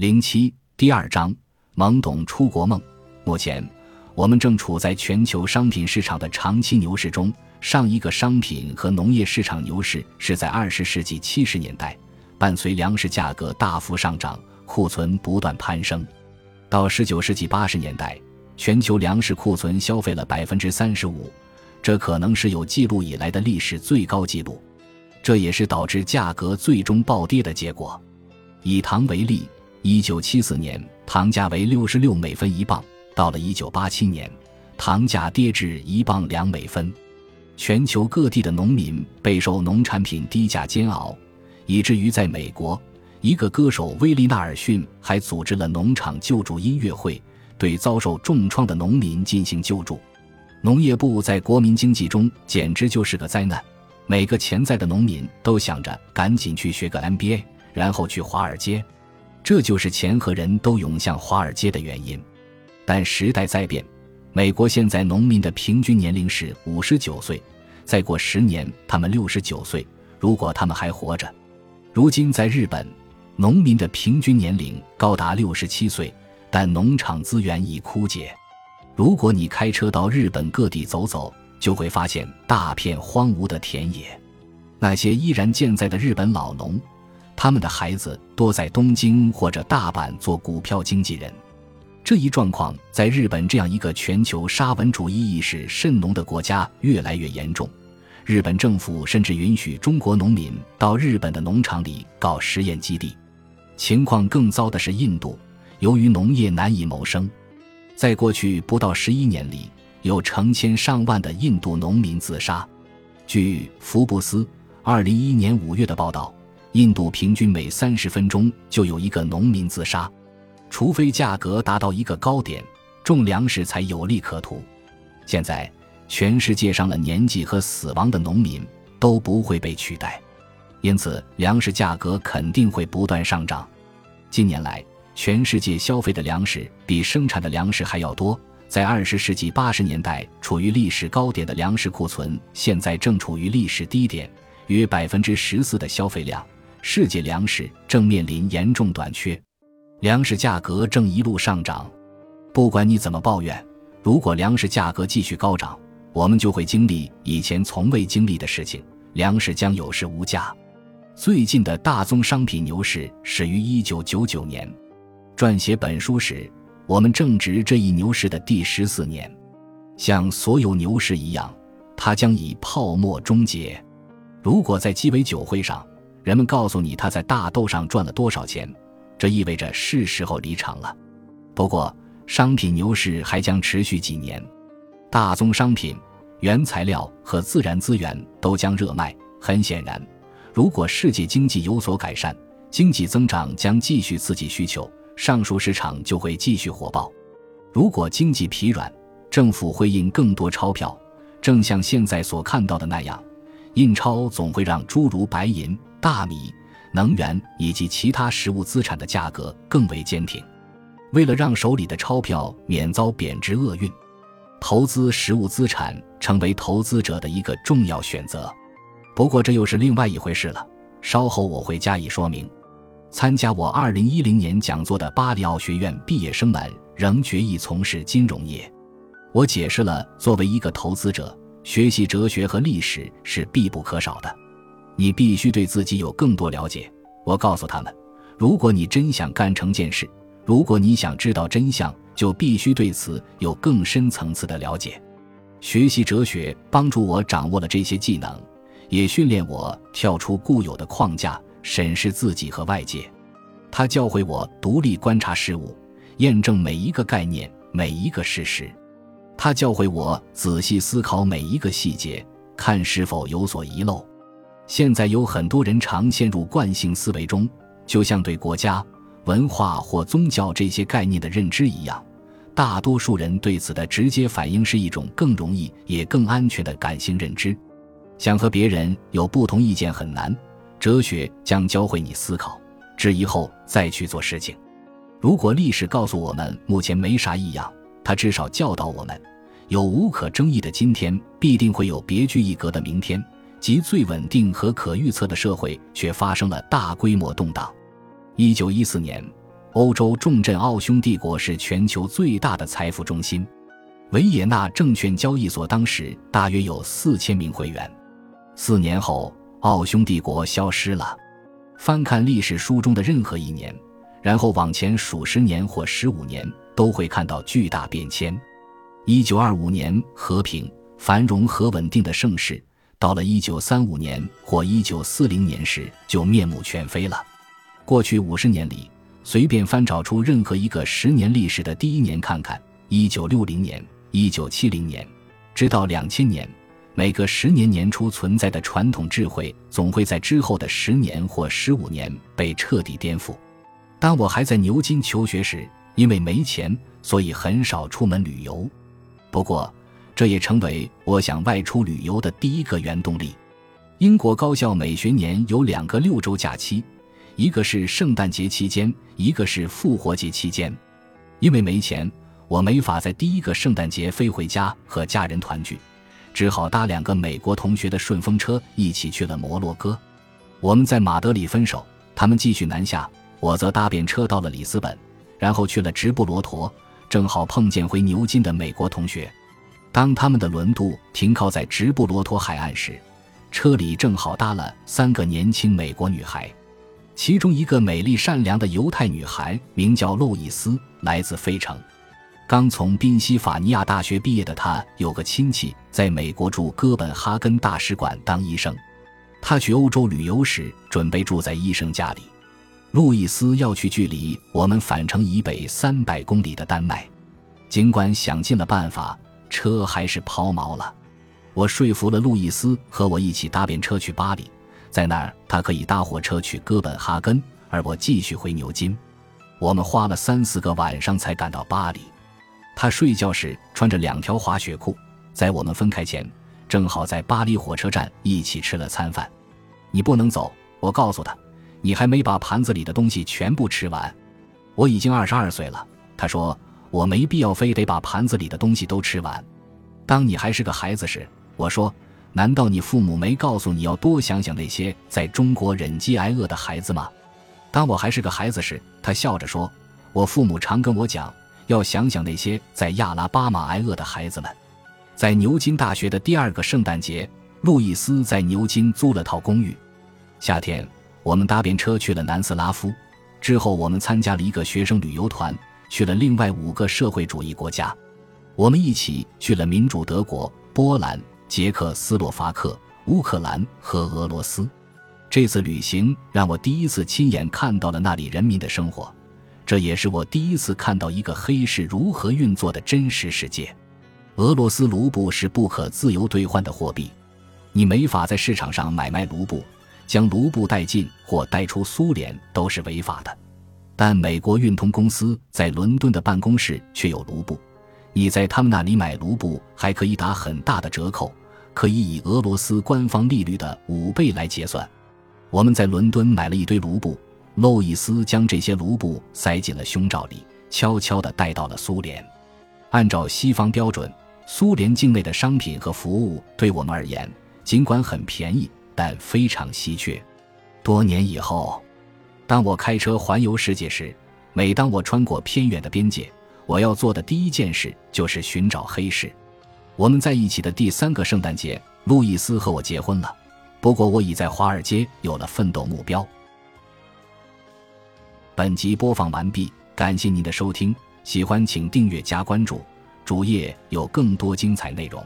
零七第二章懵懂出国梦。目前，我们正处在全球商品市场的长期牛市中。上一个商品和农业市场牛市是在二十世纪七十年代，伴随粮食价格大幅上涨，库存不断攀升。到十九世纪八十年代，全球粮食库存消费了百分之三十五，这可能是有记录以来的历史最高纪录。这也是导致价格最终暴跌的结果。以糖为例。一九七四年，糖价为六十六美分一磅，到了一九八七年，糖价跌至一磅两美分。全球各地的农民备受农产品低价煎熬，以至于在美国，一个歌手威利纳尔逊还组织了农场救助音乐会，对遭受重创的农民进行救助。农业部在国民经济中简直就是个灾难，每个潜在的农民都想着赶紧去学个 MBA，然后去华尔街。这就是钱和人都涌向华尔街的原因，但时代在变，美国现在农民的平均年龄是五十九岁，再过十年他们六十九岁，如果他们还活着。如今在日本，农民的平均年龄高达六十七岁，但农场资源已枯竭。如果你开车到日本各地走走，就会发现大片荒芜的田野，那些依然健在的日本老农。他们的孩子多在东京或者大阪做股票经纪人，这一状况在日本这样一个全球沙文主义意识甚浓的国家越来越严重。日本政府甚至允许中国农民到日本的农场里搞实验基地。情况更糟的是印度，由于农业难以谋生，在过去不到十一年里，有成千上万的印度农民自杀。据福布斯二零一一年五月的报道。印度平均每三十分钟就有一个农民自杀，除非价格达到一个高点，种粮食才有利可图。现在，全世界上了年纪和死亡的农民都不会被取代，因此粮食价格肯定会不断上涨。近年来，全世界消费的粮食比生产的粮食还要多。在二十世纪八十年代处于历史高点的粮食库存，现在正处于历史低点，约百分之十四的消费量。世界粮食正面临严重短缺，粮食价格正一路上涨。不管你怎么抱怨，如果粮食价格继续高涨，我们就会经历以前从未经历的事情：粮食将有市无价。最近的大宗商品牛市始于一九九九年，撰写本书时，我们正值这一牛市的第十四年。像所有牛市一样，它将以泡沫终结。如果在鸡尾酒会上，人们告诉你他在大豆上赚了多少钱，这意味着是时候离场了。不过，商品牛市还将持续几年，大宗商品、原材料和自然资源都将热卖。很显然，如果世界经济有所改善，经济增长将继续刺激需求，上述市场就会继续火爆。如果经济疲软，政府会印更多钞票，正像现在所看到的那样，印钞总会让诸如白银。大米、能源以及其他实物资产的价格更为坚挺。为了让手里的钞票免遭贬值厄运，投资实物资产成为投资者的一个重要选择。不过这又是另外一回事了，稍后我会加以说明。参加我2010年讲座的巴里奥学院毕业生们仍决意从事金融业。我解释了，作为一个投资者，学习哲学和历史是必不可少的。你必须对自己有更多了解。我告诉他们，如果你真想干成件事，如果你想知道真相，就必须对此有更深层次的了解。学习哲学帮助我掌握了这些技能，也训练我跳出固有的框架，审视自己和外界。它教会我独立观察事物，验证每一个概念、每一个事实。它教会我仔细思考每一个细节，看是否有所遗漏。现在有很多人常陷入惯性思维中，就像对国家、文化或宗教这些概念的认知一样。大多数人对此的直接反应是一种更容易也更安全的感性认知。想和别人有不同意见很难。哲学将教会你思考、质疑后再去做事情。如果历史告诉我们目前没啥异样，它至少教导我们，有无可争议的今天，必定会有别具一格的明天。即最稳定和可预测的社会，却发生了大规模动荡。一九一四年，欧洲重镇奥匈帝国是全球最大的财富中心。维也纳证券交易所当时大约有四千名会员。四年后，奥匈帝国消失了。翻看历史书中的任何一年，然后往前数十年或十五年，都会看到巨大变迁。一九二五年，和平、繁荣和稳定的盛世，到了一九三五年或一九四零年时，就面目全非了。过去五十年里，随便翻找出任何一个十年历史的第一年看看，一九六零年。一九七零年，直到两千年，每个十年年初存在的传统智慧，总会在之后的十年或十五年被彻底颠覆。当我还在牛津求学时，因为没钱，所以很少出门旅游。不过，这也成为我想外出旅游的第一个原动力。英国高校每学年有两个六周假期，一个是圣诞节期间，一个是复活节期间。因为没钱。我没法在第一个圣诞节飞回家和家人团聚，只好搭两个美国同学的顺风车一起去了摩洛哥。我们在马德里分手，他们继续南下，我则搭便车到了里斯本，然后去了直布罗陀，正好碰见回牛津的美国同学。当他们的轮渡停靠在直布罗陀海岸时，车里正好搭了三个年轻美国女孩，其中一个美丽善良的犹太女孩名叫路易斯，来自费城。刚从宾夕法尼亚大学毕业的她，有个亲戚在美国驻哥本哈根大使馆当医生。他去欧洲旅游时，准备住在医生家里。路易斯要去距离我们返程以北三百公里的丹麦，尽管想尽了办法，车还是抛锚了。我说服了路易斯和我一起搭便车去巴黎，在那儿他可以搭火车去哥本哈根，而我继续回牛津。我们花了三四个晚上才赶到巴黎。他睡觉时穿着两条滑雪裤，在我们分开前，正好在巴黎火车站一起吃了餐饭。你不能走，我告诉他，你还没把盘子里的东西全部吃完。我已经二十二岁了，他说我没必要非得把盘子里的东西都吃完。当你还是个孩子时，我说，难道你父母没告诉你要多想想那些在中国忍饥挨饿的孩子吗？当我还是个孩子时，他笑着说，我父母常跟我讲。要想想那些在亚拉巴马挨饿的孩子们。在牛津大学的第二个圣诞节，路易斯在牛津租了套公寓。夏天，我们搭便车去了南斯拉夫。之后，我们参加了一个学生旅游团，去了另外五个社会主义国家。我们一起去了民主德国、波兰、捷克斯洛伐克、乌克兰和俄罗斯。这次旅行让我第一次亲眼看到了那里人民的生活。这也是我第一次看到一个黑市如何运作的真实世界。俄罗斯卢布是不可自由兑换的货币，你没法在市场上买卖卢布，将卢布带进或带出苏联都是违法的。但美国运通公司在伦敦的办公室却有卢布，你在他们那里买卢布还可以打很大的折扣，可以以俄罗斯官方利率的五倍来结算。我们在伦敦买了一堆卢布。路易斯将这些卢布塞进了胸罩里，悄悄地带到了苏联。按照西方标准，苏联境内的商品和服务对我们而言，尽管很便宜，但非常稀缺。多年以后，当我开车环游世界时，每当我穿过偏远的边界，我要做的第一件事就是寻找黑市。我们在一起的第三个圣诞节，路易斯和我结婚了。不过，我已在华尔街有了奋斗目标。本集播放完毕，感谢您的收听，喜欢请订阅加关注，主页有更多精彩内容。